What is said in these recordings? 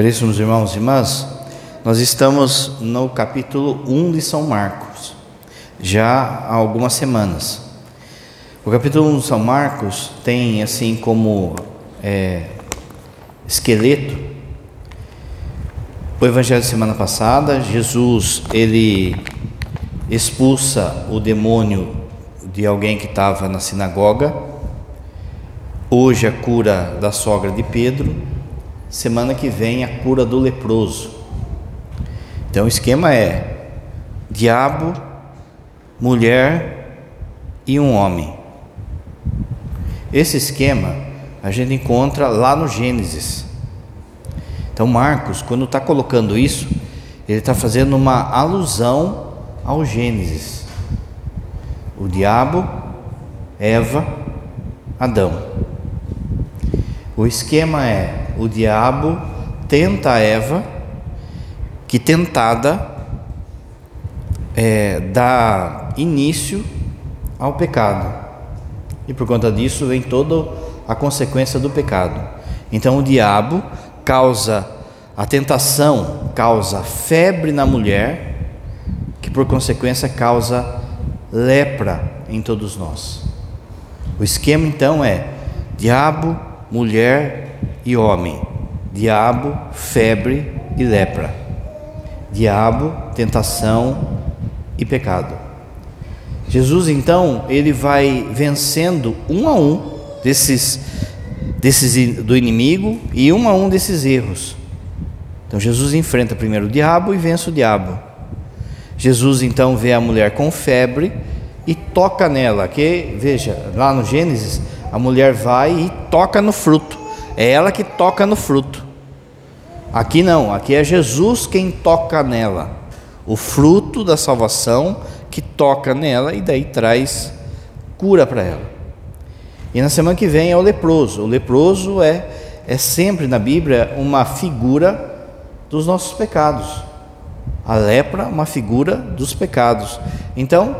Caríssimos irmãos e irmãs, nós estamos no capítulo 1 de São Marcos, já há algumas semanas. O capítulo 1 de São Marcos tem assim como é, esqueleto o evangelho da semana passada, Jesus ele expulsa o demônio de alguém que estava na sinagoga. Hoje a cura da sogra de Pedro, semana que vem a cura do leproso. Então o esquema é diabo, mulher e um homem. Esse esquema a gente encontra lá no Gênesis. Então Marcos, quando está colocando isso, ele está fazendo uma alusão ao Gênesis. O diabo, Eva, Adão. O esquema é o diabo tenta Eva, que tentada é, dá início ao pecado. E por conta disso vem toda a consequência do pecado. Então o diabo causa a tentação, causa febre na mulher, que por consequência causa lepra em todos nós. O esquema então é diabo, mulher e homem, diabo, febre e lepra, diabo, tentação e pecado. Jesus então ele vai vencendo um a um desses, desses do inimigo e um a um desses erros. Então Jesus enfrenta primeiro o diabo e vence o diabo. Jesus então vê a mulher com febre e toca nela, que veja, lá no Gênesis, a mulher vai e toca no fruto. É ela que toca no fruto. Aqui não, aqui é Jesus quem toca nela. O fruto da salvação que toca nela e daí traz cura para ela. E na semana que vem é o leproso. O leproso é, é sempre na Bíblia uma figura dos nossos pecados. A lepra, uma figura dos pecados. Então,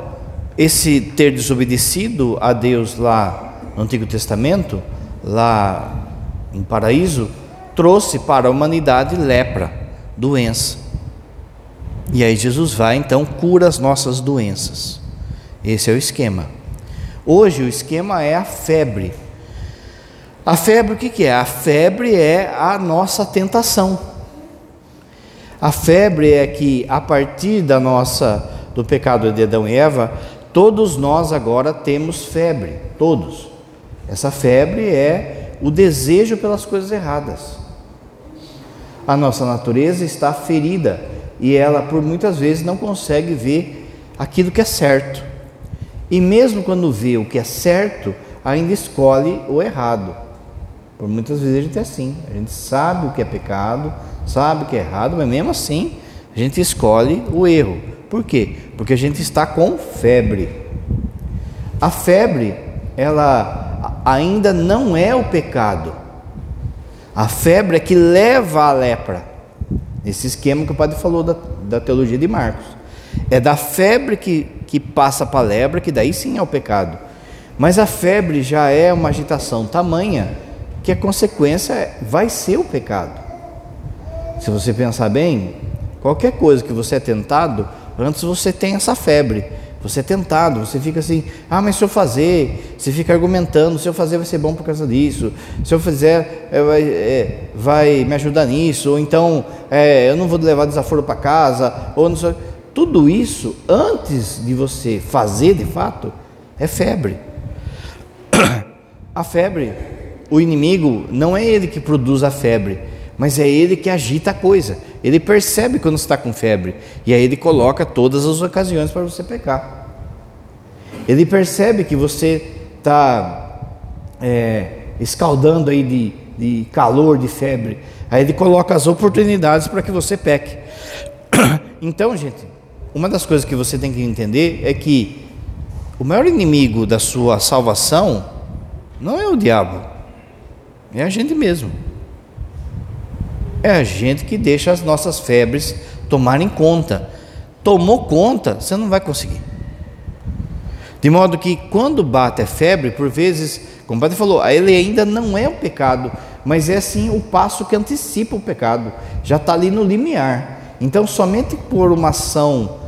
esse ter desobedecido a Deus lá no Antigo Testamento, lá em paraíso, trouxe para a humanidade lepra, doença. E aí Jesus vai então cura as nossas doenças. Esse é o esquema. Hoje o esquema é a febre. A febre o que, é? A febre é a nossa tentação. A febre é que a partir da nossa do pecado de Adão e Eva, todos nós agora temos febre, todos. Essa febre é o desejo pelas coisas erradas. A nossa natureza está ferida e ela, por muitas vezes, não consegue ver aquilo que é certo. E mesmo quando vê o que é certo, ainda escolhe o errado. Por muitas vezes a gente é assim, a gente sabe o que é pecado, sabe o que é errado, mas mesmo assim a gente escolhe o erro. Por quê? Porque a gente está com febre. A febre, ela ainda não é o pecado. A febre é que leva à lepra. Esse esquema que o padre falou da, da teologia de Marcos. É da febre que, que passa para a lepra, que daí sim é o pecado. Mas a febre já é uma agitação tamanha que a consequência vai ser o pecado. Se você pensar bem, qualquer coisa que você é tentado, antes você tem essa febre. Você é tentado, você fica assim, ah, mas se eu fazer, você fica argumentando, se eu fazer vai ser bom por causa disso, se eu fizer é, vai, é, vai me ajudar nisso, ou então é, eu não vou levar desaforo para casa, ou não sei. Tudo isso, antes de você fazer de fato, é febre. A febre, o inimigo, não é ele que produz a febre, mas é ele que agita a coisa. Ele percebe quando está com febre e aí ele coloca todas as ocasiões para você pecar. Ele percebe que você está é, escaldando aí de, de calor, de febre. Aí ele coloca as oportunidades para que você peque. Então, gente, uma das coisas que você tem que entender é que o maior inimigo da sua salvação não é o diabo, é a gente mesmo. É a gente que deixa as nossas febres tomarem conta. Tomou conta, você não vai conseguir. De modo que quando bate a febre, por vezes, como o padre falou, ele ainda não é um pecado, mas é sim o passo que antecipa o pecado, já está ali no limiar. Então, somente por uma ação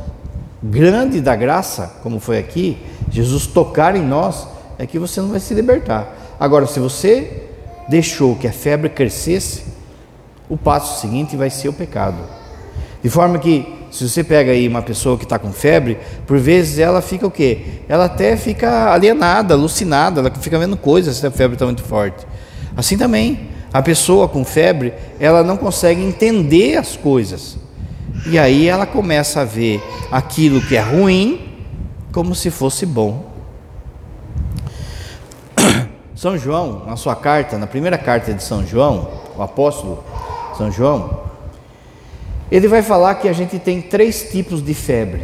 grande da graça, como foi aqui, Jesus tocar em nós, é que você não vai se libertar. Agora, se você deixou que a febre crescesse, o passo seguinte vai ser o pecado. De forma que, se você pega aí uma pessoa que está com febre, por vezes ela fica o quê? Ela até fica alienada, alucinada, ela fica vendo coisas se a febre está muito forte. Assim também, a pessoa com febre, ela não consegue entender as coisas. E aí ela começa a ver aquilo que é ruim como se fosse bom. São João, na sua carta, na primeira carta de São João, o apóstolo São João, ele vai falar que a gente tem três tipos de febre.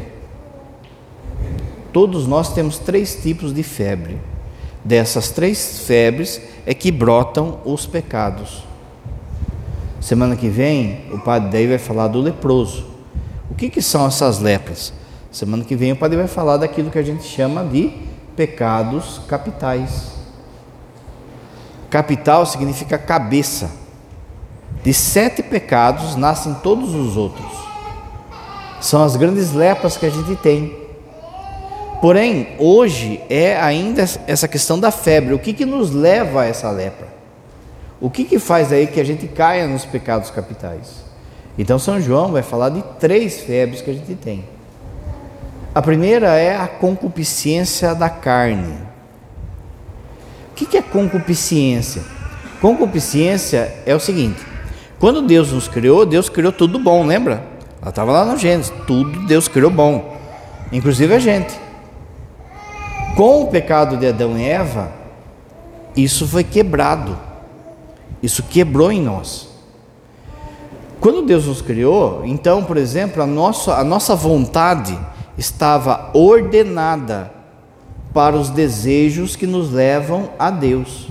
Todos nós temos três tipos de febre. Dessas três febres é que brotam os pecados. Semana que vem, o padre daí vai falar do leproso. O que, que são essas lepras? Semana que vem, o padre vai falar daquilo que a gente chama de pecados capitais. Capital significa cabeça. De sete pecados nascem todos os outros. São as grandes lepras que a gente tem. Porém, hoje é ainda essa questão da febre. O que, que nos leva a essa lepra? O que, que faz aí que a gente caia nos pecados capitais? Então, São João vai falar de três febres que a gente tem. A primeira é a concupiscência da carne. O que é concupiscência? Concupiscência é o seguinte: quando Deus nos criou, Deus criou tudo bom, lembra? Ela estava lá no Gênesis, tudo Deus criou bom, inclusive a gente. Com o pecado de Adão e Eva, isso foi quebrado. Isso quebrou em nós. Quando Deus nos criou, então, por exemplo, a nossa, a nossa vontade estava ordenada para os desejos que nos levam a Deus.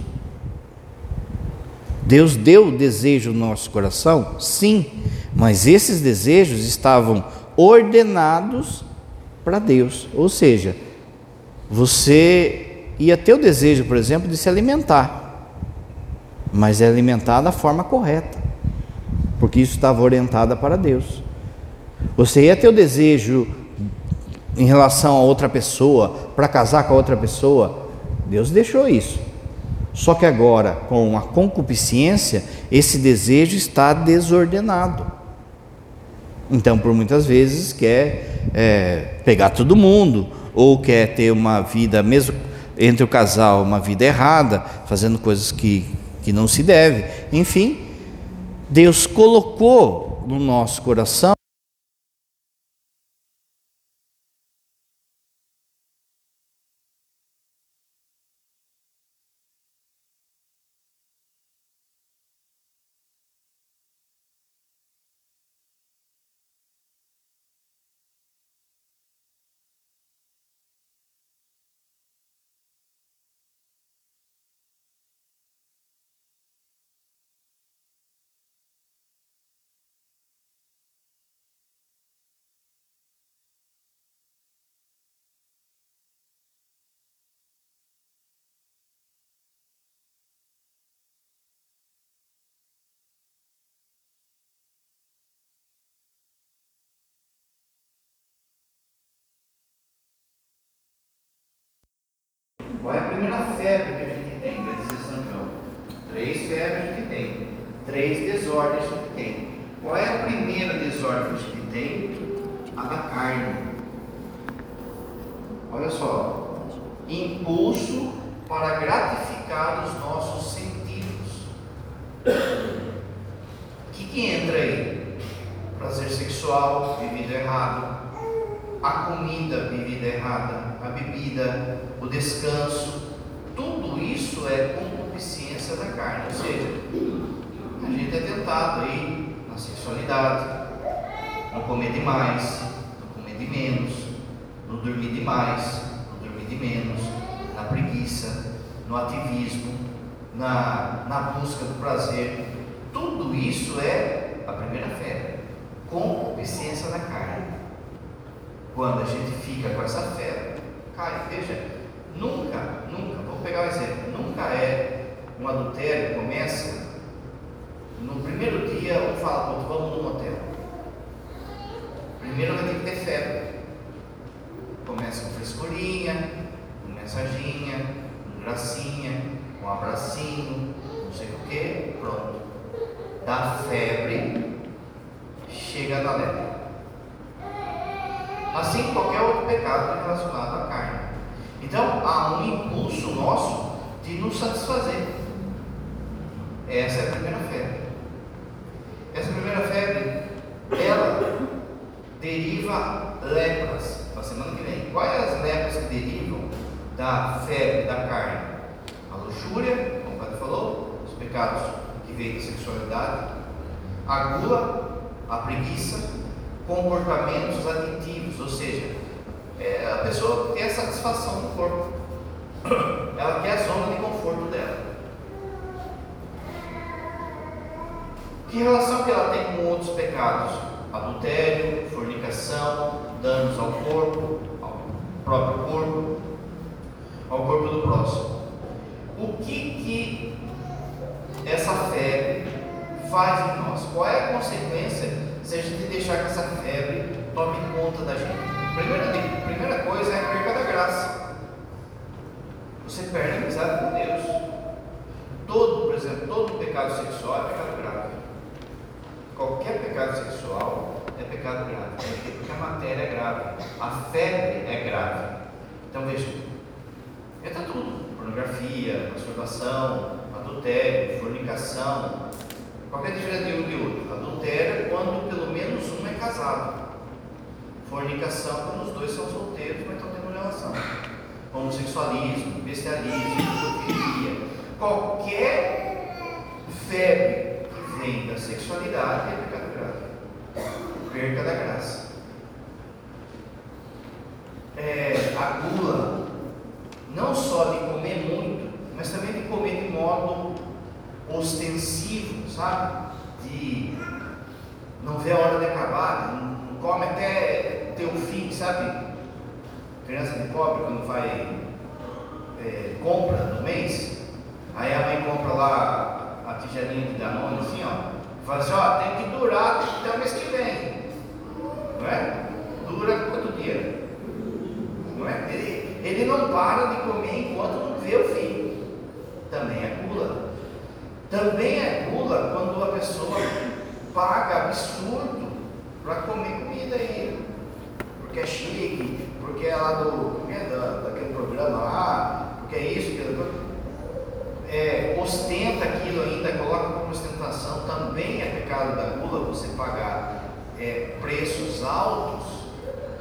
Deus deu o desejo no nosso coração? Sim, mas esses desejos estavam ordenados para Deus. Ou seja, você ia ter o desejo, por exemplo, de se alimentar, mas é alimentar da forma correta, porque isso estava orientado para Deus. Você ia ter o desejo em relação a outra pessoa, para casar com a outra pessoa, Deus deixou isso. Só que agora, com a concupiscência, esse desejo está desordenado. Então, por muitas vezes, quer é, pegar todo mundo, ou quer ter uma vida, mesmo entre o casal, uma vida errada, fazendo coisas que, que não se deve. Enfim, Deus colocou no nosso coração Qual é a primeira febre que a gente tem, vai dizer São João? A gente tem, três desordens gente tem. Qual é a primeira desordem que tem? A da carne. Olha só, impulso para gratificar os nossos sentidos. O que, que entra aí? Prazer sexual, vivido errado, a comida, bebida errada, a bebida, o descanso, tudo isso é concupiscência da carne, ou seja, a gente é tentado aí na sexualidade, no comer demais, no comer de menos, no dormir demais, no dormir de menos, na preguiça, no ativismo, na, na busca do prazer, tudo isso é a primeira fé, concupiscência da carne quando a gente fica com essa fé, cai. Veja, nunca, nunca, vou pegar um exemplo, nunca é um adultério começa dia um fala, outro, vamos no motel. Primeiro vai ter que ter febre. Começa com frescurinha, com mensaginha, com gracinha, um abracinho, não sei o que, pronto. Da febre, chega na lepra. Assim qualquer outro pecado relacionado à carne. Então há um impulso nosso de nos satisfazer. Essa é a primeira febre. Essa primeira febre, ela deriva lepras. Na semana que vem. Quais as lepras que derivam da febre da carne? A luxúria, como o padre falou, os pecados que vêm da sexualidade, a gula, a preguiça, comportamentos aditivos, ou seja, é, a pessoa quer satisfação no corpo, ela quer a zona de conforto dela. Que relação que ela tem com outros pecados? Adultério, fornicação, danos ao corpo, ao próprio corpo, ao corpo do próximo. O que que essa febre faz em nós? Qual é a consequência se a gente deixar que essa febre tome conta da gente? Primeira, primeira coisa é a perda da graça. Você perde a amizade com Deus. Todo, por exemplo, todo pecado sexual é pecado grave. Qualquer pecado sexual é pecado grave. Porque a matéria é grave. A febre é grave. Então veja, entra tudo: pornografia, masturbação, adultério, fornicação. Qual é a diferença de um e outro? Adultério é quando pelo menos um é casado. Fornicação é quando os dois são solteiros, mas estão tendo relação. Homossexualismo, bestialismo. Qualquer febre vem da sexualidade é pecado grave. Perca da graça. É, a gula, não só de comer muito, mas também de comer de modo ostensivo, sabe? De não ver a hora de acabar, não come até ter o fim, sabe? Criança de pobre, quando vai é, compra no mês, aí a mãe compra lá a tigelinha de Danone assim, ó. Fala assim, ó, tem que durar até o mês que vem. Não é? Dura quanto dia? Não é? Ele, ele não para de comer enquanto não vê o fim. Também é gula. Também é gula quando a pessoa paga absurdo para comer comida aí. Porque é chique, porque é lá do. É da, daquele programa lá, porque é isso, aquilo é, ostenta aquilo ainda, coloca como ostentação, também é pecado da gula você pagar é, preços altos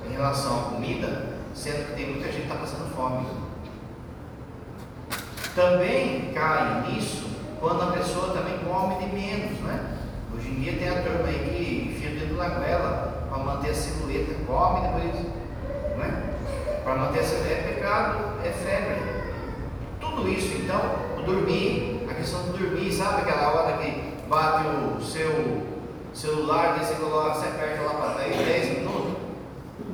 em relação à comida, sendo que tem muita gente que está passando fome. Também cai nisso quando a pessoa também come de menos, né? Hoje em dia tem a turma aí que enfia o dedo na goela para manter a silhueta, come depois, né? Para manter a silhueta é pecado, é febre. Tudo isso então dormir, a questão de dormir, sabe aquela hora que bate o seu celular, daí você coloca, você aperta lá para 10, 10 minutos?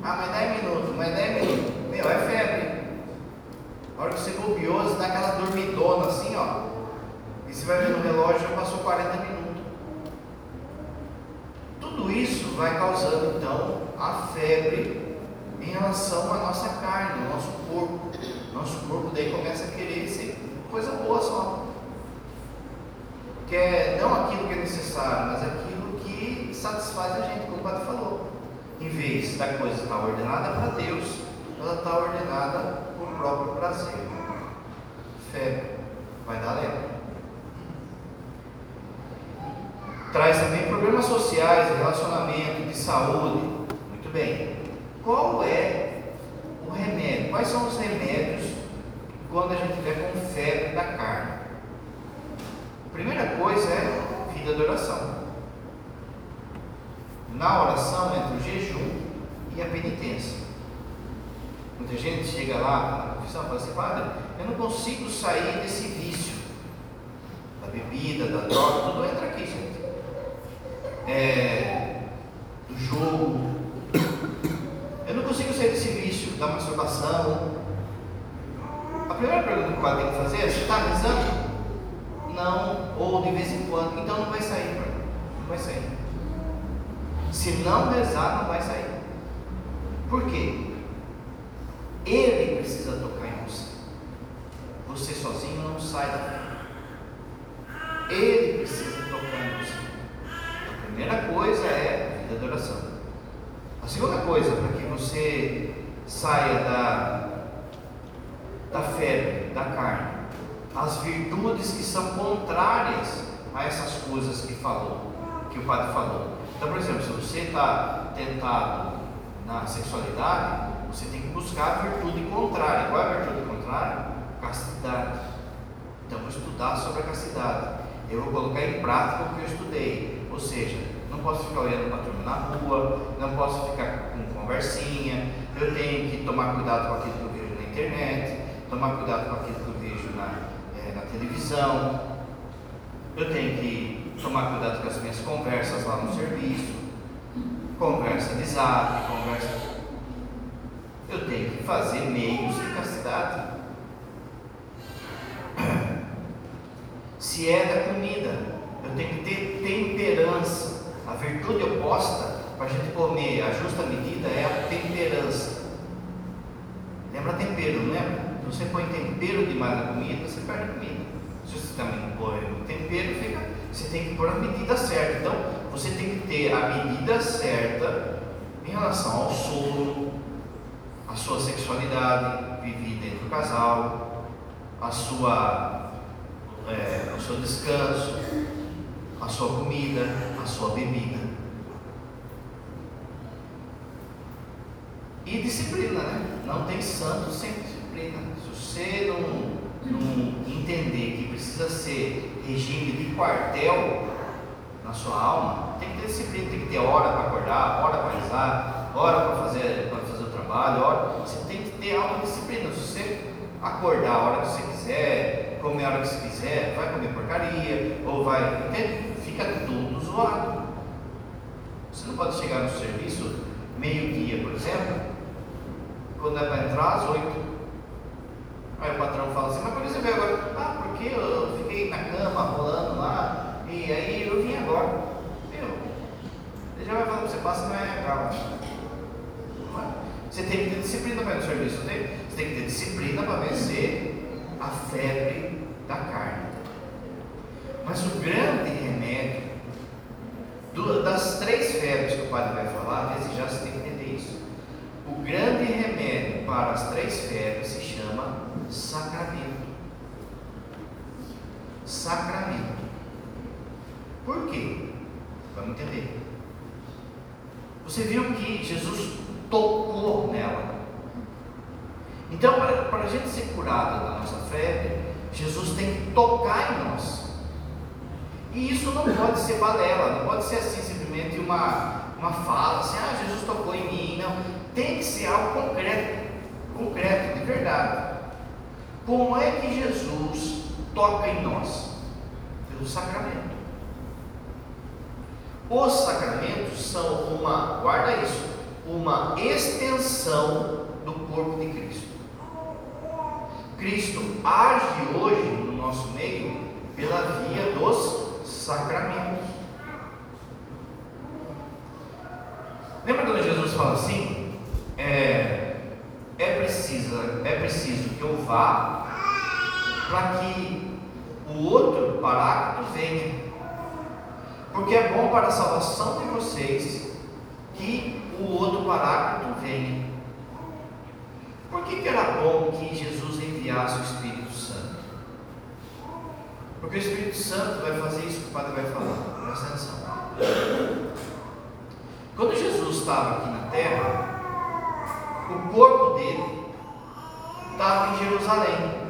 Ah, mas 10 minutos, mas 10 minutos. Meu, é febre. A hora que você bobeou, você dá aquela dormidona assim, ó. E você vai ver no relógio, já passou 40 minutos. Tudo isso vai causando então a febre em relação à nossa carne, ao nosso corpo. Nosso corpo daí começa a querer ser coisa boa só. Que é não aquilo que é necessário, mas aquilo que satisfaz a gente, como o padre falou. Em vez da coisa estar ordenada para Deus, ela está ordenada por próprio prazer. Fé vai dar lembra. Traz também problemas sociais, relacionamento, de saúde. Muito bem. Qual é o remédio? Quais são os remédios quando a gente estiver com febre da carne. A primeira coisa é vida de oração. Na oração entre o jejum e a penitência. Muita gente chega lá na confissão e fala assim, padre, eu não consigo sair desse vício. Da bebida, da droga, tudo entra aqui, gente. É, do jogo. Eu não consigo sair desse vício da masturbação, a primeira pergunta que o padre tem que fazer é: você está avisando? Não, ou de vez em quando, então não vai sair. Não vai sair. Se não rezar, não vai sair. Por quê? Ele precisa tocar em você. Você sozinho não sai da fé. Ele precisa tocar em você. A primeira coisa é a vida de oração. A segunda coisa, para que você saia da, da febre, da carne, as virtudes que são contrárias a essas coisas que falou, que o padre falou. Então, por exemplo, se você está tentado na sexualidade, você tem que buscar a virtude contrária. Qual é a virtude contrária? Castidade. Então, vou estudar sobre a castidade. Eu vou colocar em prática o que eu estudei. Ou seja, não posso ficar olhando para a turma na rua, não posso ficar com conversinha, eu tenho que tomar cuidado com aquilo que eu vejo na internet, tomar cuidado com aquilo que eu vejo na, é, na televisão, eu tenho que tomar cuidado com as minhas conversas lá no serviço, conversa de zap, conversa eu tenho que fazer meios de castidade. Se é da comida, eu tenho que ter temperança. A virtude oposta para a gente comer a justa medida é a temperança. Lembra tempero, não lembra? Se você põe tempero demais na comida, você perde a comida. Se você também põe tempero, fica, você tem que pôr a medida certa. Então, você tem que ter a medida certa em relação ao sono, a sua sexualidade vivida entre o casal, a sua, é, o seu descanso, a sua comida, a sua bebida. E disciplina, né? Não tem santo sem disciplina. Você não, não entender que precisa ser regime de quartel na sua alma, tem que ter disciplina, tem que ter hora para acordar, hora para rezar, hora para fazer, fazer trabalho, hora, você tem que ter autodisciplina. Se você acordar a hora que você quiser, comer a hora que você quiser, vai comer porcaria, ou vai. Entende? Fica tudo zoado. Você não pode chegar no serviço meio-dia, por exemplo, quando é para entrar às oito. Aí o patrão fala assim, mas que você veio agora? Ah, porque eu fiquei na cama rolando lá, e aí eu vim agora. Meu, ele já vai falando, você passa na RH. Você tem que ter disciplina para ir no serviço, tem? Você tem que ter disciplina para vencer a febre da carne. Mas o grande remédio das três febres que o padre vai falar, já você tem que entender isso. O grande remédio para as três febres se chama sacramento. Sacramento. Por quê? Vamos entender. Você viu que Jesus tocou nela. Então, para a gente ser curado da nossa febre, Jesus tem que tocar em nós. E isso não pode ser balela, não pode ser assim simplesmente uma, uma fala, assim, ah, Jesus tocou em mim. Não, tem que ser algo concreto, concreto, de verdade. Como é que Jesus toca em nós? Pelo sacramento. Os sacramentos são uma, guarda isso, uma extensão do corpo de Cristo. Cristo age hoje no nosso meio pela via dos sacramentos. Lembra quando Jesus fala assim? É, é, preciso, é preciso que eu para que o outro parágrafo venha. Porque é bom para a salvação de vocês que o outro parágrafo vem. Por que, que era bom que Jesus enviasse o Espírito Santo? Porque o Espírito Santo vai fazer isso que o Padre vai falar. Presta atenção. Quando Jesus estava aqui na terra, o corpo dele estava em Jerusalém.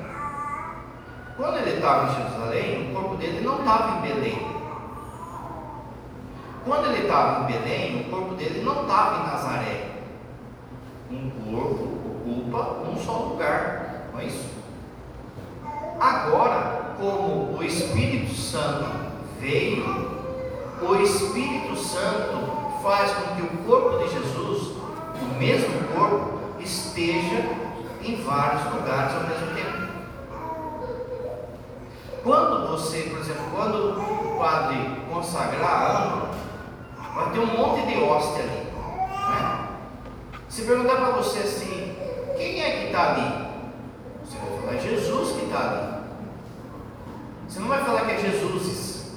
Quando ele estava em Jerusalém, o corpo dele não estava em Belém. Quando ele estava em Belém, o corpo dele não estava em Nazaré. Um corpo ocupa um só lugar, não é isso? Agora, como o Espírito Santo veio, o Espírito Santo faz com que o corpo de Jesus, o mesmo corpo, esteja em vários lugares ao mesmo tempo. Quando você, por exemplo, quando o padre consagrar a âncora, vai ter um monte de hóstia ali. Né? Se perguntar para você assim, quem é que está ali? Você vai falar, é Jesus que está ali. Você não vai falar que é Jesus.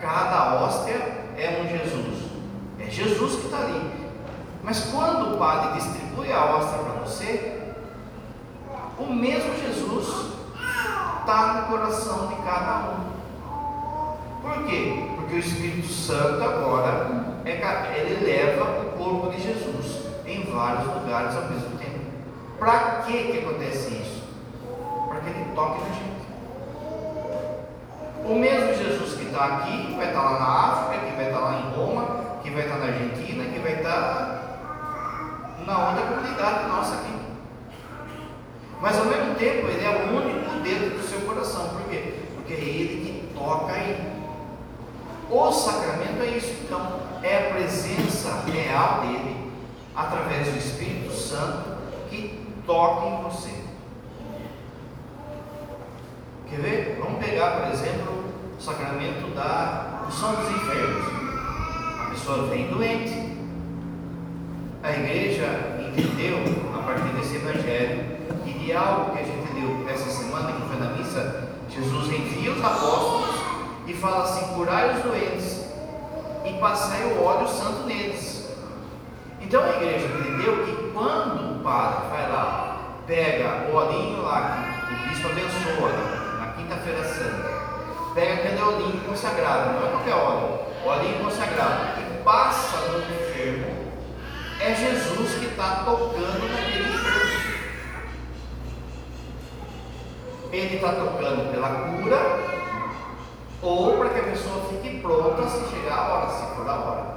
Cada hóstia é um Jesus. É Jesus que está ali. Mas quando o padre distribui a hóstia para você, o mesmo Jesus está no coração de cada um. Por quê? Porque o Espírito Santo agora é, ele leva o corpo de Jesus em vários lugares ao mesmo tempo. Para que que acontece isso? Para que ele toque na gente. O mesmo Jesus que está aqui, que vai estar tá lá na África, que vai estar tá lá em Roma, que vai estar tá na Argentina, que vai estar na outra comunidade nossa aqui. Mas ao mesmo tempo, ele é o único dentro do seu coração. Por quê? Porque é ele que toca aí. O sacramento é isso, então, é a presença real dele, através do Espírito Santo, que toca em você. Quer ver? Vamos pegar, por exemplo, o sacramento da unção dos enfermos. A pessoa vem doente. A igreja entendeu, a partir desse evangelho, de algo que a gente leu essa semana, que foi na missa, Jesus envia os apóstolos e fala assim: curai os doentes e passai o óleo santo neles. Então a igreja entendeu que quando o padre vai lá, pega o olhinho lá que o bispo abençoa na quinta-feira santa, pega aquele olhinho consagrado, não é qualquer óleo, olhinho consagrado, e passa no enfermo, é Jesus que está tocando naquele ele está tocando pela cura ou para que a pessoa fique pronta se chegar a hora, se for a hora.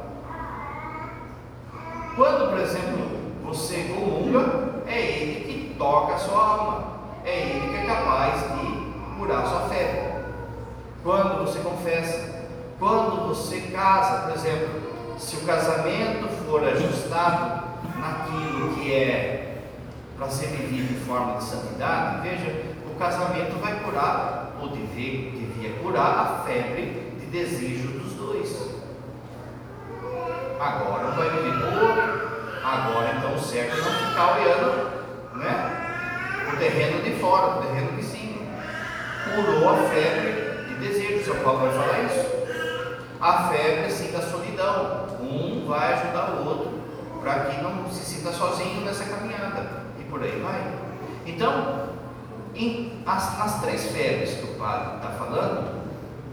Quando, por exemplo, você comunga, é ele que toca a sua alma, é ele que é capaz de curar a sua fé. Quando você confessa, quando você casa, por exemplo, se o casamento for ajustado naquilo que é para ser vivido em forma de santidade, veja, o casamento vai curar, ou devia, devia curar, a febre de desejo dos dois. Agora um vai viver do outro. Agora então o certo é não ficar olhando né, o terreno de fora, o terreno de cima. Curou a febre de desejo. O São Paulo vai falar isso. A febre assim da solidão. Um vai ajudar o outro para que não se sinta sozinho nessa caminhada. E por aí vai. Então, em, as, nas três febres que o padre está falando,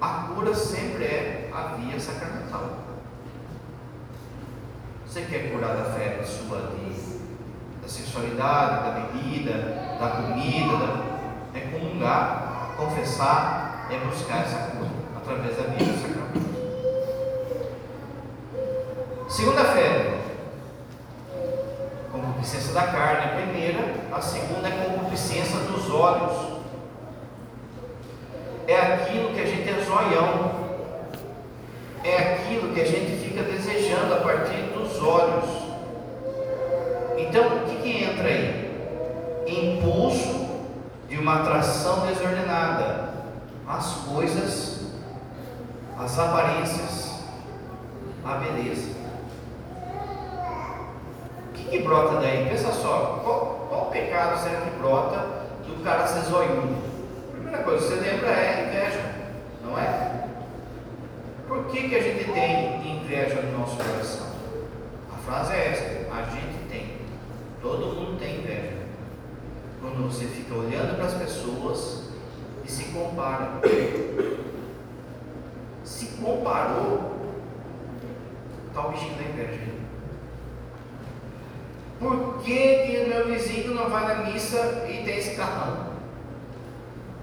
a cura sempre é a via sacramental. Você quer curar da febre sua de, da sexualidade, da bebida, da comida, da, é comungar, confessar, é buscar essa cura através da via sacramental. Segunda febre, concupiscência da carne, a primeira, a segunda é concupiscência dos olhos. É aquilo que a gente é zoião, é aquilo que a gente fica desejando a partir dos olhos. Então, o que, que entra aí? Impulso de uma atração desordenada as coisas, as aparências, a beleza que brota daí? Pensa só, qual, qual pecado será que brota do cara ser zoiudo? Primeira coisa, você lembra é inveja, não é? Por que, que a gente tem inveja no nosso coração? A frase é essa, a gente tem. Todo mundo tem inveja. Quando você fica olhando para as pessoas e se compara. Se comparou, está o bichinho da inveja. Por que, que meu vizinho não vai na missa e tem esse carrão?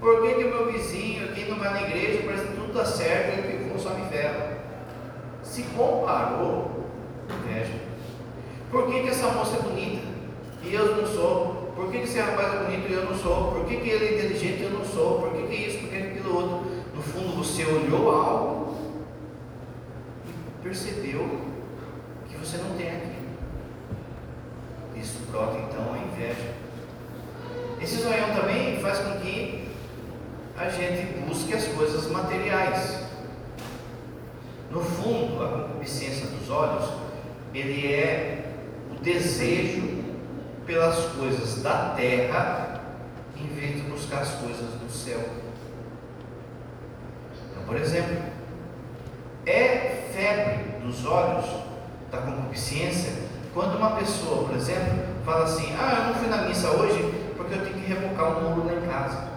Por que, que meu vizinho aqui não vai na igreja, parece que tudo está certo e eu só me ferro? Se comparou, inveja. Por que, que essa moça é bonita e eu não sou? Por que, que esse rapaz é bonito e eu não sou? Por que, que ele é inteligente e eu não sou? Por que, que isso? Por que aquilo outro? No fundo você olhou algo e percebeu que você não tem aquilo. Isso brota então a inveja. Esse zoião também faz com que a gente busque as coisas materiais. No fundo, a concupiscência dos olhos, ele é o desejo pelas coisas da terra em vez de buscar as coisas do céu. Então, por exemplo, é febre dos olhos da concupiscência quando uma pessoa, por exemplo, fala assim: Ah, eu não fui na missa hoje porque eu tenho que rebocar um muro lá em casa.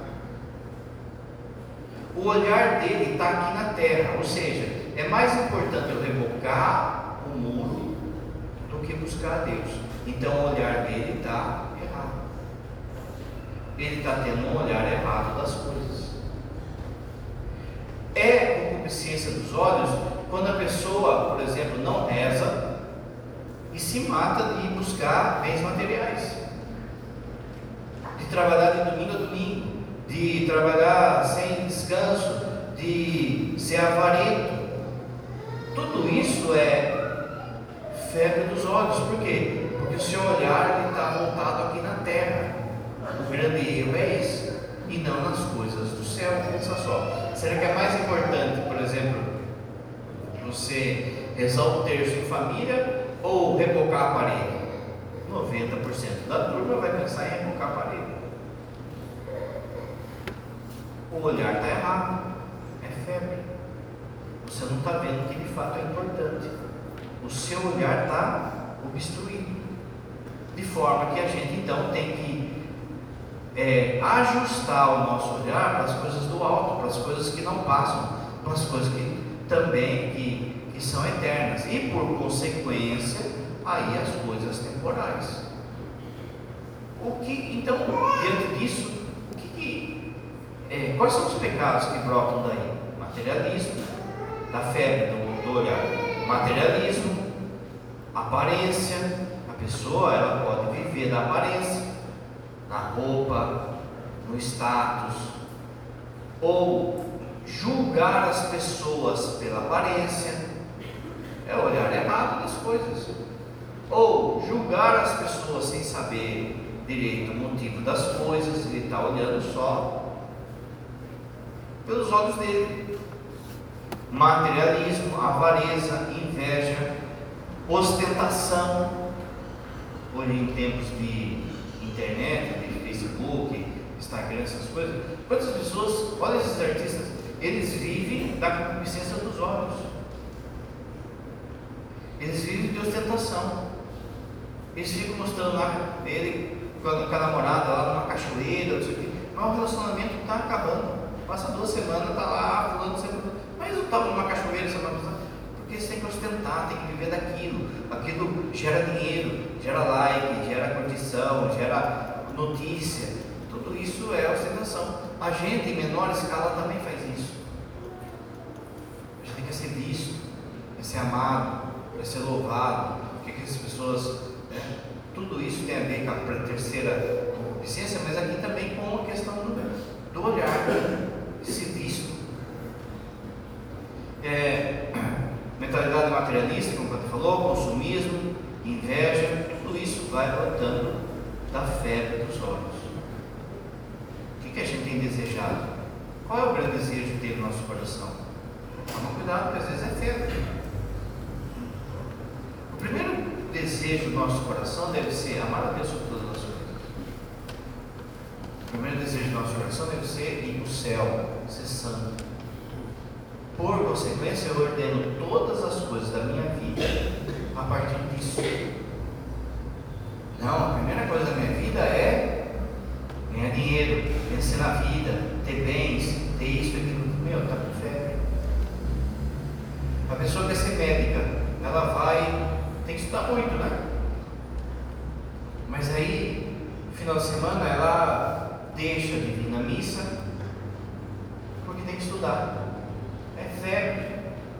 O olhar dele está aqui na terra, ou seja, é mais importante eu rebocar o muro do que buscar a Deus. Então o olhar dele está errado. Ele está tendo um olhar errado das coisas. É concupiscência dos olhos quando a pessoa, por exemplo, não reza e se mata de buscar bens materiais, de trabalhar de domingo a domingo, de trabalhar sem descanso, de ser avarento. Tudo isso é febre dos olhos, por quê? Porque o seu olhar está voltado aqui na terra. O grande erro é esse, e não nas coisas do céu. Pensa só. Será que é mais importante, por exemplo, você rezar o terço em família ou rebocar a parede? 90% da turma vai pensar em rebocar a parede. O olhar está errado, é febre. Você não está vendo que de fato é importante. O seu olhar está obstruído. De forma que a gente então tem que é, ajustar o nosso olhar para as coisas do alto, para as coisas que não passam, para as coisas que também que, que são eternas. E por consequência, aí as coisas temporais. O que, então, diante disso, o que, que é, quais são os pecados que brotam daí? Materialismo, da febre do, do olhar. Materialismo, aparência, a pessoa ela pode viver da aparência, na roupa, no status, ou julgar as pessoas pela aparência, é olhar errado das coisas, ou julgar as pessoas sem saber direito o motivo das coisas, ele está olhando só pelos olhos dele. Materialismo, avareza, inveja, ostentação. Hoje em tempos de internet, de Facebook, Instagram, essas coisas, quantas pessoas, olha esses artistas, eles vivem da concupiscência dos olhos. Eles vivem de ostentação. Eles ficam mostrando lá ele com a, namorada lá numa cachoeira, não sei o quê. Mas o relacionamento está acabando. Passa duas semanas, está lá, fulano, sempre. Mas eu estava numa cachoeira semana passada. Porque você tem que ostentar, tem que viver daquilo. Aquilo gera dinheiro, gera like, gera curtição, gera notícia. Tudo isso é ostentação. A gente, em menor escala, também faz isso. A gente quer ser visto, quer ser amado, quer ser louvado. O que, as pessoas. Né? Tudo isso tem a ver com a terceira concupiscência, mas aqui também com a questão do, do olhar, de ser visto. É, mentalidade materialista, como você falou, consumismo, inveja, tudo isso vai brotando da febre dos olhos. O que, que a gente tem desejado? Qual é o grande desejo dele no nosso coração? Toma cuidado, porque às vezes é febre. Primeiro desejo do nosso coração deve ser amar a Deus sobre todas as coisas. O primeiro desejo do nosso coração deve ser ir para o céu, ser santo. Por consequência, eu ordeno todas as coisas da minha vida a partir disso. Não, a primeira coisa da minha vida é ganhar dinheiro, vencer na vida, ter bens, ter isso, aquilo. Meu, está com febre. A pessoa quer ser médica, ela vai, tem que estudar muito, né? Mas aí, no final de semana, ela deixa de vir na missa porque tem que estudar. É febre,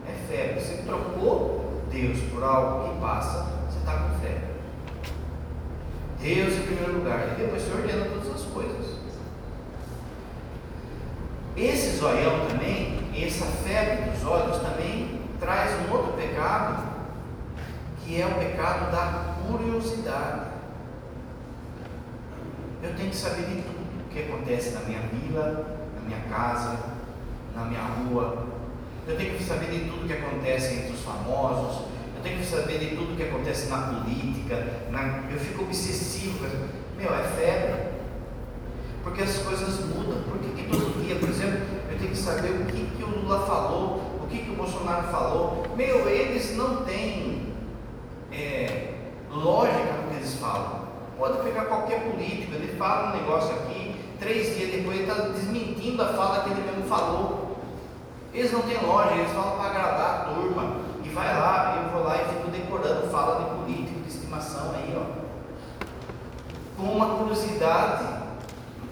é febre. Você trocou Deus por algo que passa, você está com febre. Deus em primeiro lugar, e depois você ordena todas as coisas. Esse zoião também, essa febre dos olhos também traz um outro pecado, que é o pecado da curiosidade. Eu tenho que saber de tudo o que acontece na minha vila, na minha casa, na minha rua. Eu tenho que saber de tudo o que acontece entre os famosos. Eu tenho que saber de tudo que acontece na política, na... eu fico obsessivo. Meu, é febre. Porque as coisas mudam. Por que, que todo dia, por exemplo, eu tenho que saber o que, que o Lula falou, o que, que o Bolsonaro falou? Meu, eles não têm é, lógica no que eles falam. Pode pegar qualquer político, ele fala um negócio aqui, três dias depois ele está desmentindo a fala que ele mesmo falou. Eles não têm lógica, eles falam para agradar a turma. E vai lá, eu vou lá e fico decorando fala de político, de estimação aí, ó. Com uma curiosidade,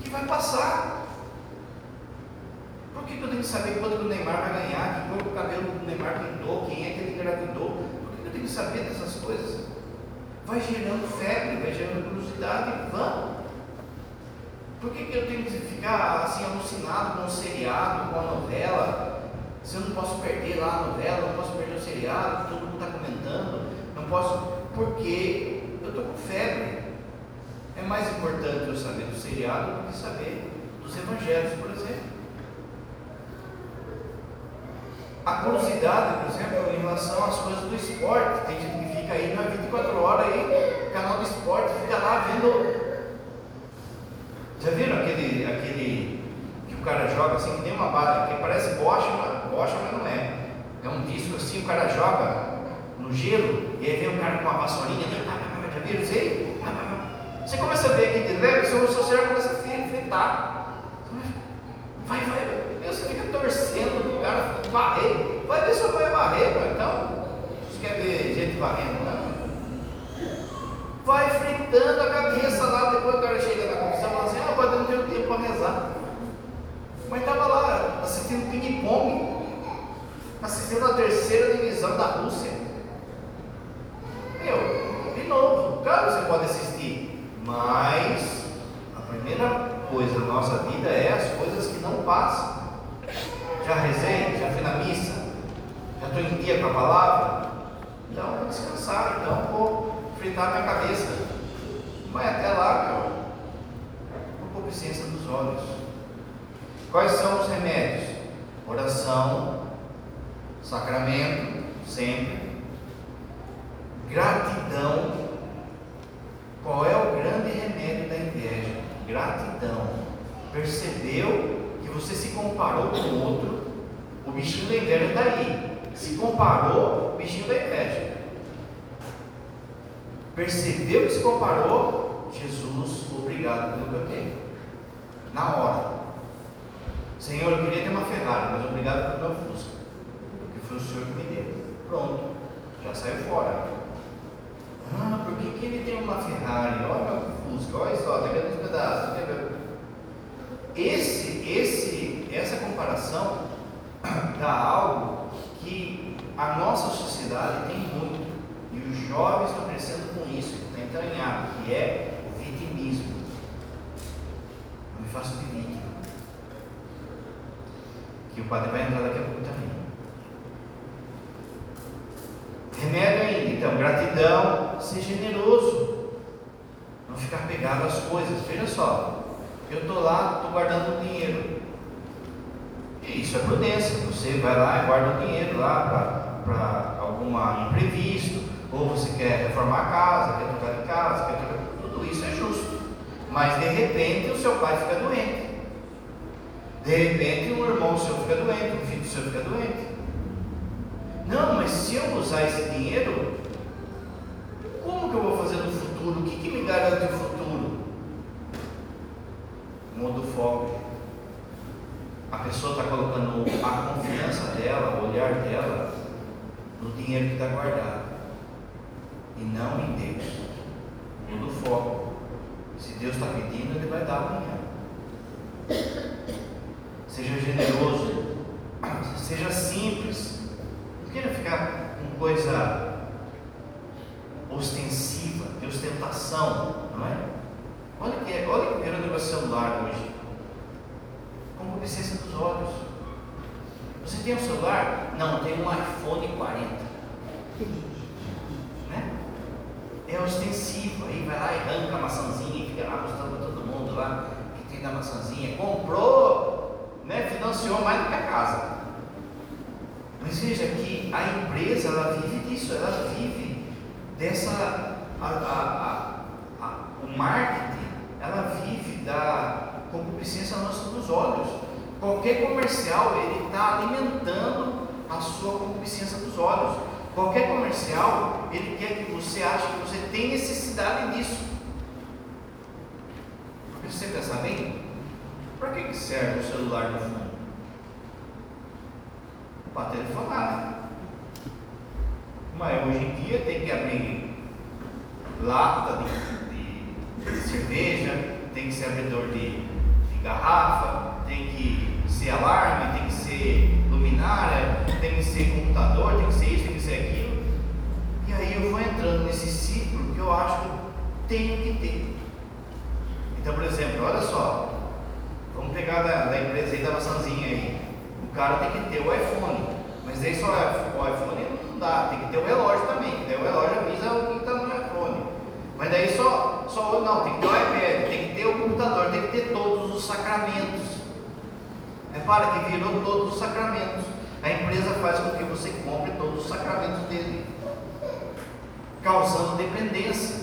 que vai passar. Por que, que eu tenho que saber quando o Neymar vai ganhar, que cor o cabelo do Neymar pintou, quem é que ele engravidou? Por que, que eu tenho que saber dessas coisas? Vai gerando febre, vai gerando curiosidade, vamos. Por que, que eu tenho que ficar assim alucinado com o seriado, com a novela? Se eu não posso perder lá a novela, não posso perder o seriado, todo mundo está comentando, não posso, porque eu estou com febre. É mais importante eu saber do seriado do que saber dos evangelhos, por exemplo. A curiosidade, por exemplo, em relação às coisas do esporte, tem gente que fica aí, não é 24 horas aí, canal do esporte, fica lá vendo. Já viram aquele, aquele que o cara joga assim, que tem uma bala, que parece bocha, mas, bocha, mas não é. É um disco assim, o cara joga no gelo, e aí vem o cara com uma vassourinha, já viram isso aí? Você começa a ver aqui de leve, o seu cérebro começa a fritar. Vai, vai, você fica torcendo o cara varrer. Vai ver se eu vou varrer, então. Você quer ver gente varrendo, não? Vai fritando a cabeça lá, depois o cara chega na confissão e fala assim, ah, pode não ter tempo para rezar. Mas estava lá assistindo ping-pong, assistindo a terceira divisão da Rússia. Meu, de novo, claro você pode assistir, mas a primeira coisa da nossa vida é as coisas que não passam. Já rezei, já fui na missa, já estou em dia com a palavra. Então vou descansar, então vou fritar minha cabeça. Vai até lá, meu. Concupiscência dos olhos. Quais são os remédios? Oração, sacramento, sempre. Gratidão. Qual é o grande remédio da inveja? Gratidão. Percebeu que você se comparou com o outro, bichinho da inveja está aí. Se comparou, bichinho da inveja. Percebeu que se comparou, Jesus, obrigado pelo que eu tenho. Na hora. Senhor, eu queria ter uma Ferrari, mas obrigado pelo meu Fusca. Porque foi o Senhor que me deu. Pronto, já saiu fora. Ah, por que, que ele tem uma Ferrari? Olha meu Fusca, olha só, está vendo os pedaços. Esse, esse, essa comparação dá algo que a nossa sociedade tem muito, e os jovens estão crescendo com isso, está entranhado, que é o vitimismo. Eu me faço de vítima. Que o padre vai entrar daqui a pouco também. Remédio ainda, então, gratidão, ser generoso, não ficar pegado às coisas. Veja só, eu estou lá, estou guardando o dinheiro. Isso é prudência. Você vai lá e guarda o dinheiro lá para algum imprevisto, ou você quer reformar a casa, quer trocar de casa, quer trocar... tudo isso é justo. Mas de repente o seu pai fica doente. De repente um irmão seu fica doente, um filho seu fica doente. Não, mas se eu usar esse dinheiro, como que eu vou fazer no futuro? O que, que me garante o futuro? Muda o foco. A pessoa está colocando a confiança dela, o olhar dela, no dinheiro que está guardado. E não em Deus. Muda o foco. Se Deus está pedindo, Ele vai dar amanhã. Seja generoso. Seja simples. Não queira ficar com coisa ostensiva, de ostentação, não é? Olha que é, olha que era o negócio celular hoje. Concupiscência dos olhos. Você tem um celular? Não, tem um iPhone 40. Né? É ostensivo, aí vai lá e arranca a maçãzinha e fica lá mostrando para todo mundo lá que tem da maçãzinha. Comprou, né? financiou mais do que a casa. Mas Mas veja que a empresa ela vive disso, ela vive dessa. A, a, a, o marketing, ela vive da concupiscência dos olhos. Qualquer comercial ele está alimentando a sua concupiscência dos olhos. Qualquer comercial ele quer que você ache que você tem necessidade disso. Porque você pensa bem, para que serve o celular no fundo? para telefonar. Mas hoje em dia tem que abrir lata de, de, cerveja, tem que ser abridor de garrafa, tem que ser alarme, tem que ser luminária, tem que ser computador, tem que ser isso, tem que ser aquilo. E aí eu vou entrando nesse ciclo que eu acho que tenho que ter. Então, por exemplo, olha só, vamos pegar da, da empresa aí da maçãzinha aí. O cara tem que ter o iPhone. Mas aí só o iPhone não dá, tem que ter o relógio também, que daí o relógio avisa o que está no iPhone. Mas daí só, só não, tem que ter o iPad, tem que ter o computador, tem que ter todos os sacramentos. Repara que virou todos os sacramentos. A empresa faz com que você compre todos os sacramentos dele, causando dependência.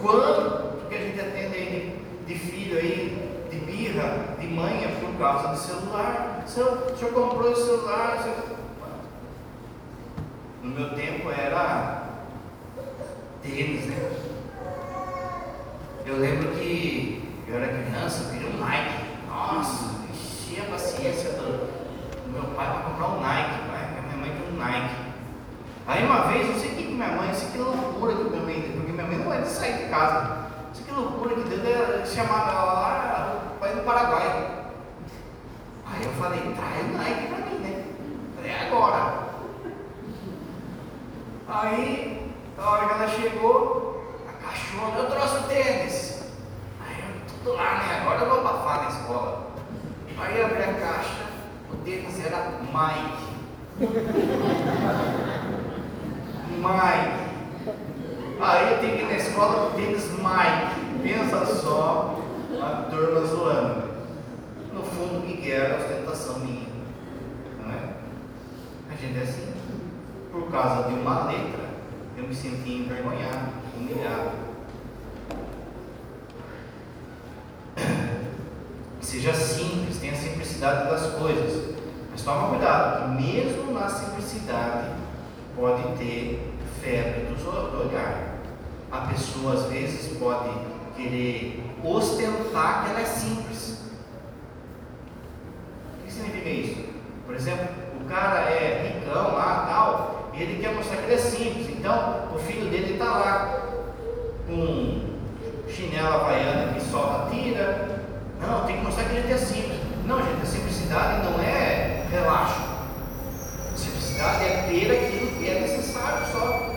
Quanto que a gente atende aí de, filho aí, de birra, de manha por causa do celular? O senhor, o senhor comprou celular, o senhor no meu tempo era tênis, né? Eu lembro que eu era criança, eu queria um Nike. Nossa, enchia a paciência do, do meu pai para comprar um Nike, pai, minha mãe queria um Nike. Aí uma vez, não sei o que minha mãe, isso que loucura que minha mãe, porque minha mãe não era de sair de casa. Isso que loucura que Deus era chamar ela lá para ir no Paraguai. Aí eu falei, traz o Nike para mim, né? Falei, é agora. Aí, na hora que ela chegou, a cachorra, eu trouxe o tênis. Eu, tudo lá, né? Agora eu vou abafar na escola. Aí eu abri a caixa, o tênis era Mike. Mike. Aí eu tenho que ir na escola com tênis Mike. Pensa só, a turma zoando. No fundo, o que era a ostentação minha? Não é? A gente é assim por causa de uma letra, eu me senti envergonhado, humilhado. Seja simples, tenha simplicidade das coisas. Mas toma cuidado, que mesmo na simplicidade pode ter febre do olhar. A pessoa às vezes pode querer ostentar que ela é simples. O que significa isso? Por exemplo, o cara é ricão lá, tal, e ele quer mostrar que ele é simples. Então, o filho dele está lá com chinela havaiana que solta tira. Não, tem que mostrar que a gente é simples. Não, gente, a simplicidade não é relaxo. A simplicidade é ter aquilo que é necessário só.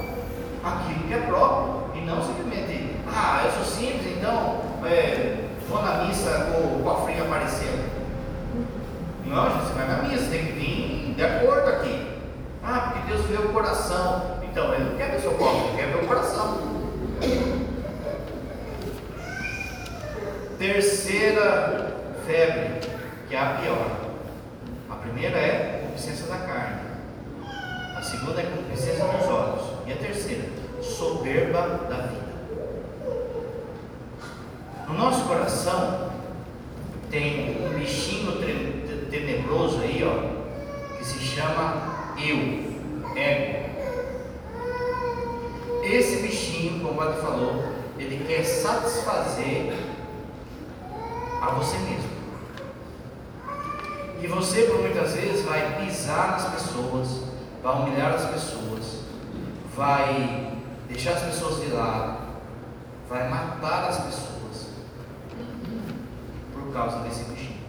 Aquilo que é próprio. E não simplesmente, ah, eu sou simples, então é, vou na missa com o cofrinho aparecendo. Não, gente, você vai na missa, tem que vir de acordo aqui. Ah, porque Deus vê o coração. Então, ele não quer ver seu corpo, ele quer ver o coração. Terceira febre, que é a pior. A primeira é concupiscência da carne. A segunda é concupiscência dos olhos. E a terceira, soberba da vida. No nosso coração tem um bichinho tenebroso aí, ó, que se chama eu, ego. Esse bichinho, como o padre falou, ele quer satisfazer a você mesmo. E você, por muitas vezes, vai pisar nas pessoas, vai humilhar as pessoas, vai deixar as pessoas de lado, vai matar as pessoas por causa desse bichinho.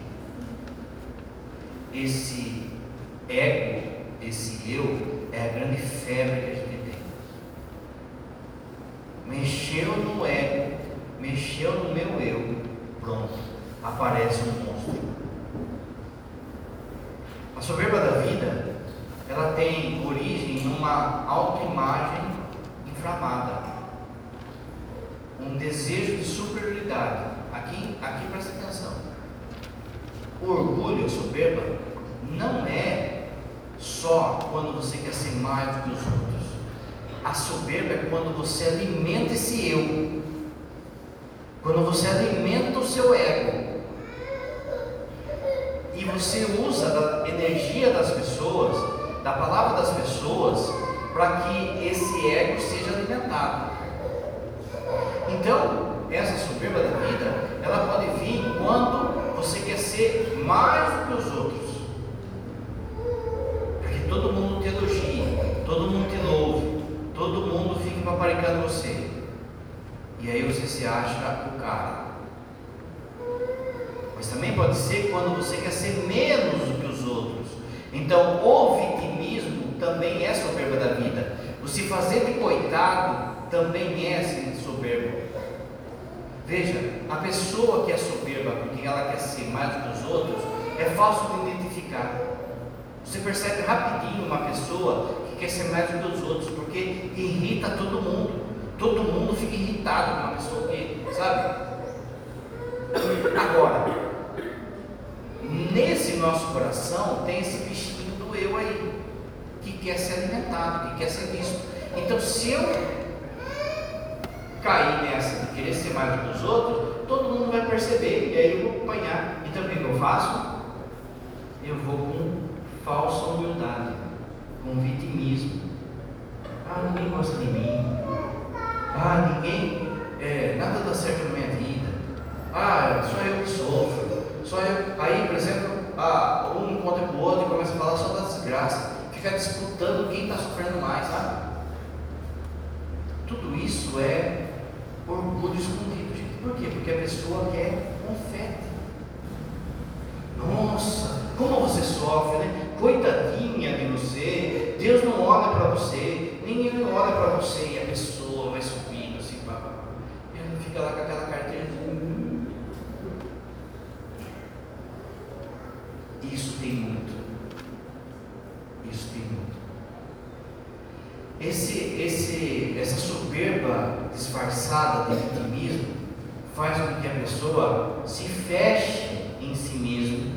Esse ego esse eu é a grande febre que a gente tem. Mexeu no ego, mexeu no meu eu, pronto, aparece um monstro. A soberba da vida, ela tem origem numa autoimagem inflamada, um desejo de superioridade. Aqui, aqui presta atenção. O orgulho, a soberba, não é só quando você quer ser mais do que os outros. A soberba é quando você alimenta esse eu. Quando você alimenta o seu ego. E você usa da energia das pessoas, da palavra das pessoas, para que esse ego seja alimentado. Então, essa soberba da vida, ela pode vir quando você quer ser mais do que os outros. Porque todo mundo te elogia, todo mundo te louve, todo mundo fica paparicando você. E aí você se acha o cara. Mas também pode ser quando você quer ser menos do que os outros. Então, o vitimismo também é soberba da vida. O se fazer de coitado também é soberbo. Veja, a pessoa que é soberba porque ela quer ser mais do que os outros, é fácil de identificar. Você percebe rapidinho uma pessoa que quer ser mais do que os outros, porque irrita todo mundo. Todo mundo fica irritado com uma pessoa que, sabe? Agora, nesse nosso coração tem esse bichinho do eu aí, que quer ser alimentado, que quer ser visto. Então, se eu cair nessa de querer ser mais do que os outros, todo mundo vai perceber, e aí eu vou acompanhar. Então o que eu faço? Eu vou com falsa humildade, com vitimismo. Ah, ninguém gosta de mim. Ah, ninguém, é, nada dá certo na minha vida. Ah, só eu que sofro. Só eu. Aí, por exemplo, ah, um encontra com o outro e começa a falar só da desgraça. Fica disputando quem está sofrendo mais, sabe? Tudo isso é orgulho escondido, gente. Por quê? Porque a pessoa quer confete. Nossa, como você sofre, né? Coitadinha de você, Deus não olha para você, ninguém olha para você e a pessoa vai subindo assim, pá, pá, e ela fica lá com aquela carteira. Hum. Isso tem muito. Isso tem muito. Esse, esse, essa soberba disfarçada de vitimismo faz com que a pessoa se feche em si mesmo.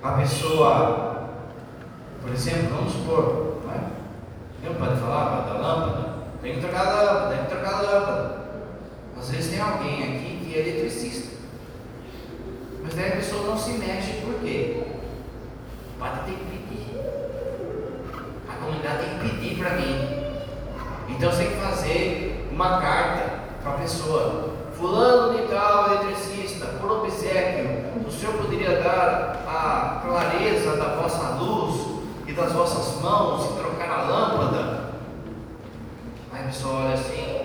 A pessoa, por exemplo, vamos supor, não é? Não pode falar da lâmpada? Tem que trocar a lâmpada, tem que trocar a lâmpada. Às vezes tem alguém aqui que é eletricista. Mas daí a pessoa não se mexe, por quê? O padre tem que pedir. A comunidade tem que pedir para mim. Então você tem que fazer uma carta para a pessoa. Fulano de tal, eletricista, por obsequio, o senhor poderia dar a clareza da vossa luz e das vossas mãos e trocar a lâmpada? Aí a pessoa olha assim,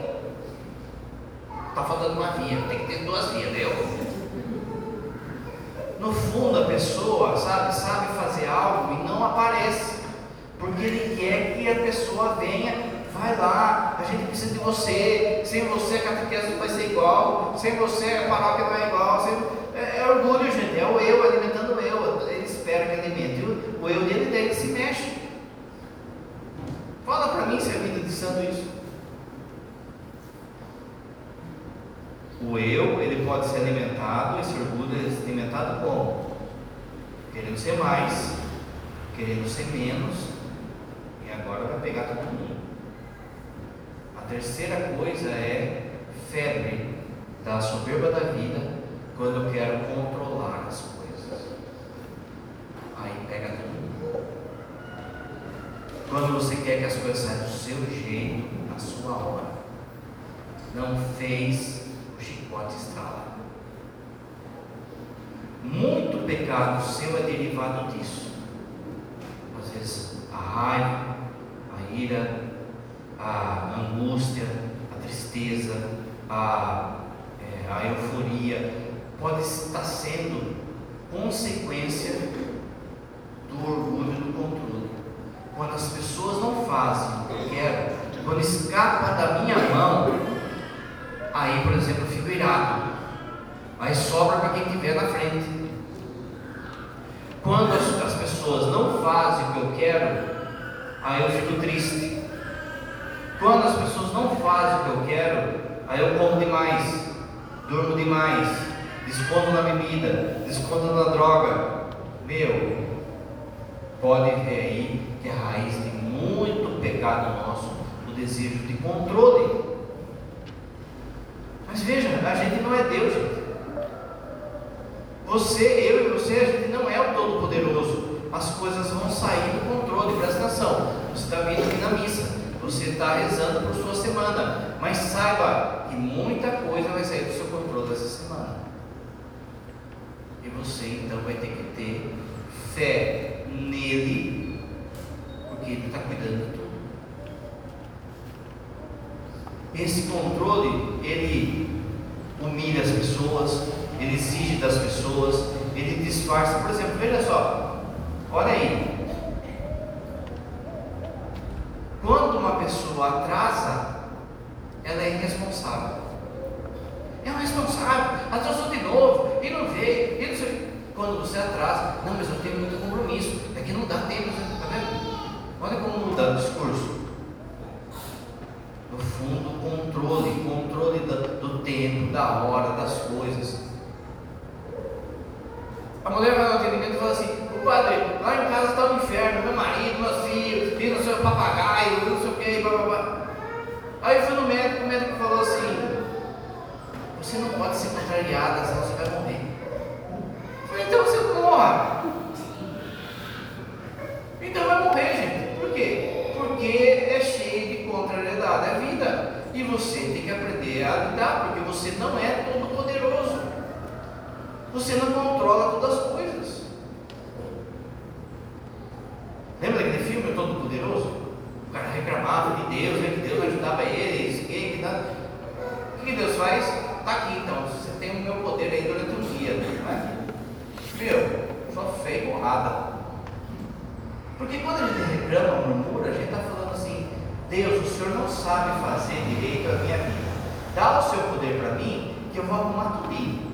está faltando uma via, tem que ter duas vias, deu? No fundo a pessoa, sabe, sabe fazer algo e não aparece, porque ele quer que a pessoa venha vai lá, a gente precisa de você, sem você a catequese não vai ser igual, sem você a paróquia não é igual, sem... é, é, orgulho, gente, é o eu alimentando o eu, ele espera que alimente, o, o eu dele, dele se mexe. Fala para mim se é vida de santo isso. O eu, ele pode ser alimentado, esse orgulho é alimentado como? Querendo ser mais, querendo ser menos, agora vai pegar todo mundo. A terceira coisa é febre da soberba da vida, quando eu quero controlar as coisas. Aí pega tudo. Quando você quer que as coisas saiam do seu jeito, na sua hora. Não fez, o chicote estrala. Muito pecado seu é derivado disso. Às vezes a raiva, a ira, a angústia, a tristeza, a, é, a euforia, pode estar sendo consequência do orgulho do controle. Quando as pessoas não fazem o que eu quero, quando escapa da minha mão, aí, por exemplo, eu fico irado. Aí sobra para quem estiver na frente. Quando as, as pessoas não fazem o que eu quero, aí eu fico triste. Quando as pessoas não fazem o que eu quero, aí eu como demais, durmo demais, desconto na bebida, desconto na droga. Meu, pode ver aí que é a raiz de muito pecado nosso, o desejo de controle. Mas veja, a gente não é Deus, gente. Você, eu e você, a gente não é o Todo-Poderoso. As coisas vão sair do controle, presta atenção. Você está vindo aqui na missa, você está rezando por sua semana, mas saiba que muita coisa vai sair do seu controle essa semana. E você então vai ter que ter fé nele, porque ele está cuidando de tudo. Esse controle, ele humilha as pessoas, ele exige das pessoas, ele disfarça. Por exemplo, veja só, olha aí. Quando uma pessoa atrasa, ela é irresponsável. É um responsável, atrasou de novo, e não veio, e não sei. Quando você atrasa, não, mas eu tenho muito compromisso, é que não dá tempo, tá vendo? Olha como muda o discurso. No fundo, controle, controle do, do tempo, da hora, das coisas. A mulher vai no atendimento e fala assim: padre, lá em casa está o um inferno, meu marido, meus filhos, sei o papagaio, não sei o que, blá blá blá. Aí eu fui no médico, o médico falou assim: você não pode ser contrariada, senão você vai morrer. Então você morra. Então vai morrer, gente. Por quê? Porque é cheio de contrariedade a vida. E você tem que aprender a lidar, porque você não é todo poderoso. Você não controla todas as coisas. Lembra daquele filme O Todo Poderoso? O cara reclamava de Deus, né, que Deus ajudava ele, isso, que, que, o que Deus faz? Está aqui então, você tem o meu poder aí durante o dia. Né? Meu, só feio e borrada. Porque quando a gente reclama, murmura, a gente está falando assim: Deus, o Senhor não sabe fazer direito a minha vida. Dá o seu poder para mim, que eu vou arrumar tudo.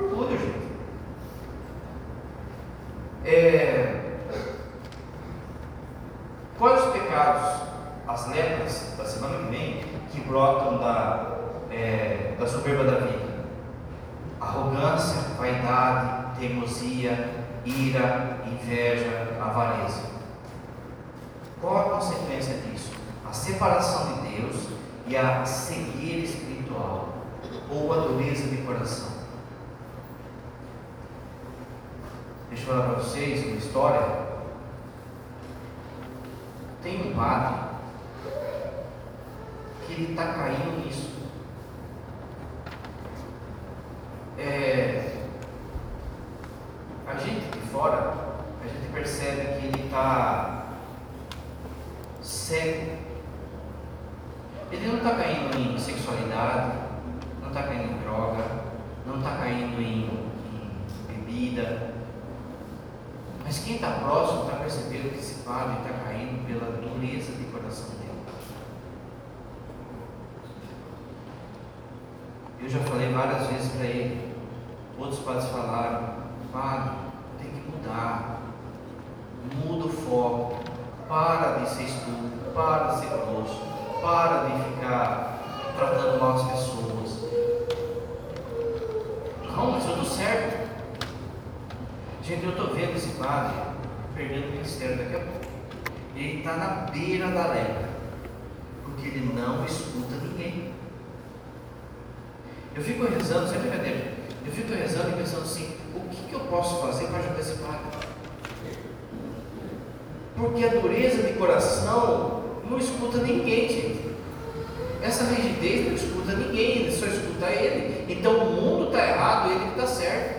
Orgulho, gente. É... Quais os pecados, as lepras da semana que vem, que brotam da, é, da soberba da vida? Arrogância, vaidade, teimosia, ira, inveja, avareza. Qual a consequência disso? A separação de Deus e a cegueira espiritual, ou a dureza de coração. Deixa eu falar para vocês uma história. Tem um padre que ele está caindo nisso. É, a gente de fora, a gente percebe que ele está cego. Ele não está caindo em sexualidade, não está caindo em droga, não está caindo em, em bebida, mas quem está próximo está percebendo que esse padre está caindo pela dureza de coração dele. Eu já falei várias vezes para ele. Outros padres falaram, padre, tem que mudar. Muda o foco. Para de ser estúpido, para de ser grosso, para de ficar tratando mal as pessoas. Não, mas eu estou certo. Gente, eu estou vendo esse padre perdendo o ministério daqui a pouco. Ele está na beira da lepra, porque ele não escuta ninguém. Eu fico rezando, sem brincadeira, eu fico rezando e pensando assim: o que, que eu posso fazer para ajudar esse padre? Porque a dureza de coração não escuta ninguém, gente. Essa rigidez não escuta ninguém, ele só escuta ele. Então o mundo está errado, ele está certo.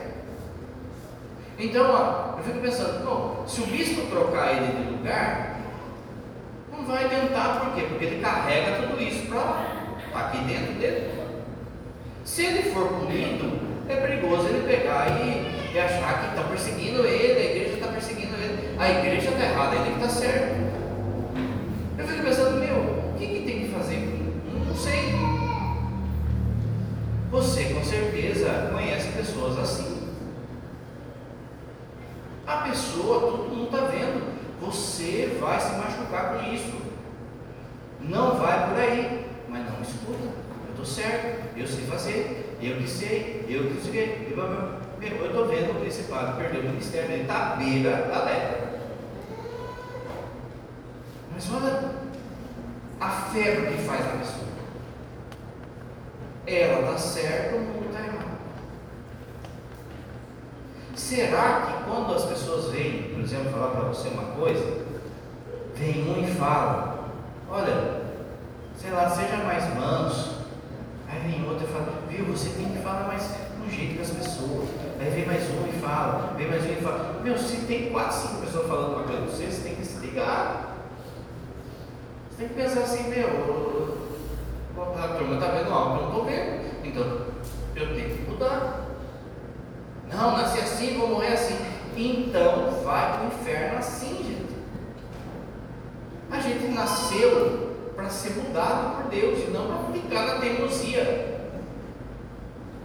Então, ó, eu fico pensando, bom, se o bispo trocar ele de lugar, não vai adiantar, por quê? Porque ele carrega tudo isso para lá, está aqui dentro dele. Se ele for punido, é perigoso ele pegar e, e achar que está perseguindo ele, a igreja a igreja está errada, ele que está certo. Eu fico pensando, meu, o que, que tem que fazer? Não sei. Você com certeza conhece pessoas assim. A pessoa, todo mundo está vendo, você vai se machucar com isso. Não vai por aí, mas não escuta. Eu estou certo, eu sei fazer, eu que sei, eu que sei. Eu estou vendo esse padre perdeu o ministério, ele está à beira da lepra. Mas olha a fé que faz na pessoa. Ela está certa, o mundo está errado. Será que quando as pessoas vêm, por exemplo, falar para você uma coisa, vem um e fala, olha, sei lá, seja mais manso. Aí vem outro e fala, viu, você tem que falar mais no jeito das pessoas. Aí vem mais um e fala, vem mais um e fala, meu, se tem quatro, cinco pessoas falando uma coisa você, você tem que se ligar. Tem que pensar assim, meu, a turma está vendo algo que eu não estou vendo. Então, eu tenho que mudar. Não, nasci assim, vou morrer assim. Então, vai para o inferno assim, gente. A gente nasceu para ser mudado por Deus e não para ficar na teimosia.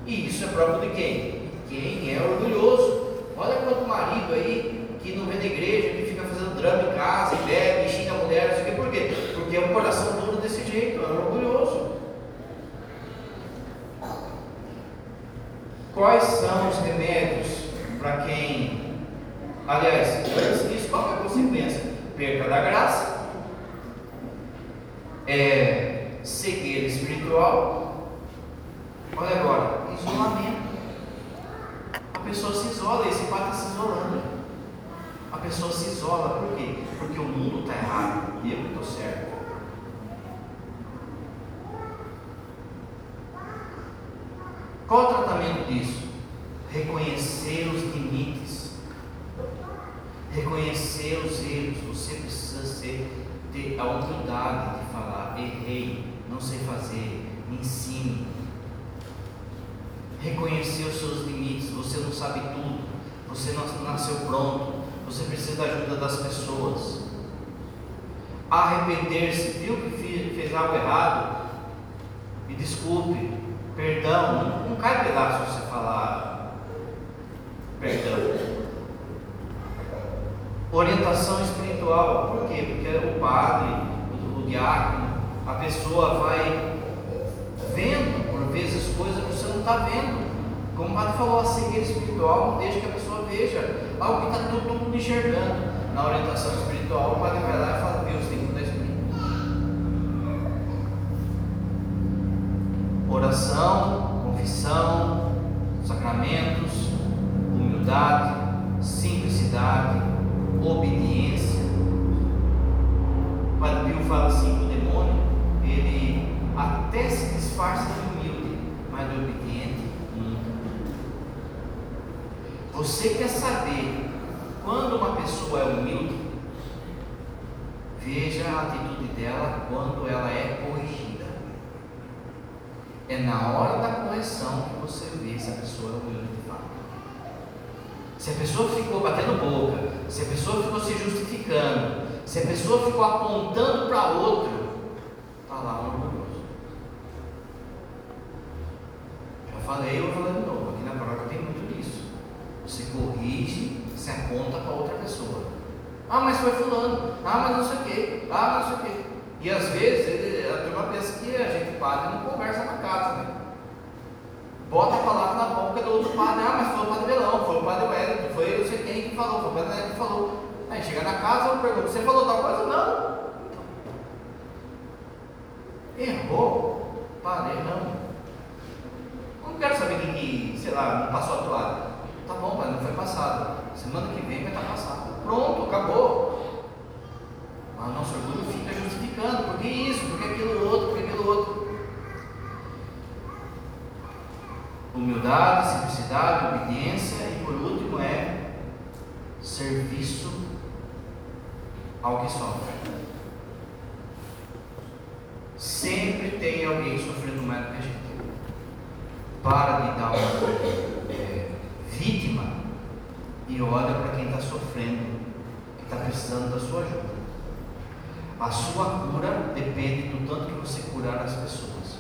E isso é próprio de quem? Quem é orgulhoso. Olha quanto marido aí que não vem na igreja, que fica fazendo drama em casa, e bebe, e xinga a mulher, quê. É um coração todo desse jeito, é orgulhoso. Quais são os remédios para quem, aliás, antes disso, qual é a consequência? Perca da graça, é, cegueira espiritual. Olha agora, isolamento. A pessoa se isola, esse pai está se isolando. A pessoa se isola, por quê? Porque o mundo está errado e eu estou certo. Qual o disso? Reconhecer os limites, reconhecer os erros. Você precisa ser, ter a humildade de falar: errei, não sei fazer, me ensine. Reconhecer os seus limites. Você não sabe tudo, você não nasceu pronto, você precisa da ajuda das pessoas. Arrepender-se, viu que fez algo errado? Me desculpe, perdão. Não, cai pedaço você falar perdão. Orientação espiritual, por quê? Porque o padre, o, o diácono, a pessoa vai vendo por vezes coisas que você não está vendo. Como o padre falou, a cegueira espiritual não deixa que a pessoa veja algo que está todo mundo enxergando. Na orientação espiritual, o padre vai lá e fala, Deus tem que mudar isso Oração, confissão, sacramentos, humildade, simplicidade, obediência. O Padre Pio fala assim: o demônio, ele até se disfarça de humilde, mas de obediente nunca. Você quer saber quando uma pessoa é humilde? Veja a atitude dela quando ela é corrigida. É na hora da correção que você vê se a pessoa é humilde de fato. Se a pessoa ficou batendo boca, se a pessoa ficou se justificando, se a pessoa ficou apontando para outro, está lá um orgulhoso. Já falei, eu vou falar de novo. Aqui na paróquia tem muito disso. Você corrige, se aponta para outra pessoa. Ah, mas foi fulano. Ah, mas não sei o quê. Ah, não sei o quê. E às vezes ele, pensa que a gente, padre, não conversa na casa, né? Bota a palavra na boca do outro padre, ah, mas foi o padre Belão, foi o padre Wellington, foi não sei quem que falou, foi o padre Neto que falou. Aí chega na casa, eu pergunto, você falou tal coisa? Não. Errou? Padre, erramos. Eu não quero saber quem que, sei lá, não passou a toalha. Tá bom, padre, não foi passado. Semana que vem vai estar passado. Pronto, acabou. Mas o nosso orgulho fica justificando, porque isso, porque aquilo outro. Humildade, simplicidade, obediência e por último é serviço ao que sofre. Sempre tem alguém sofrendo mais do que a gente. Para de dar uma é, vítima e olha para quem está sofrendo, que está precisando da sua ajuda. A sua cura depende do tanto que você curar as pessoas.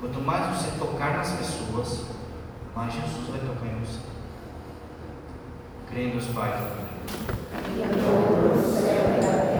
Quanto mais você tocar nas pessoas, mas Jesus vai tocar em você. Crê em Deus Pai. E a todos,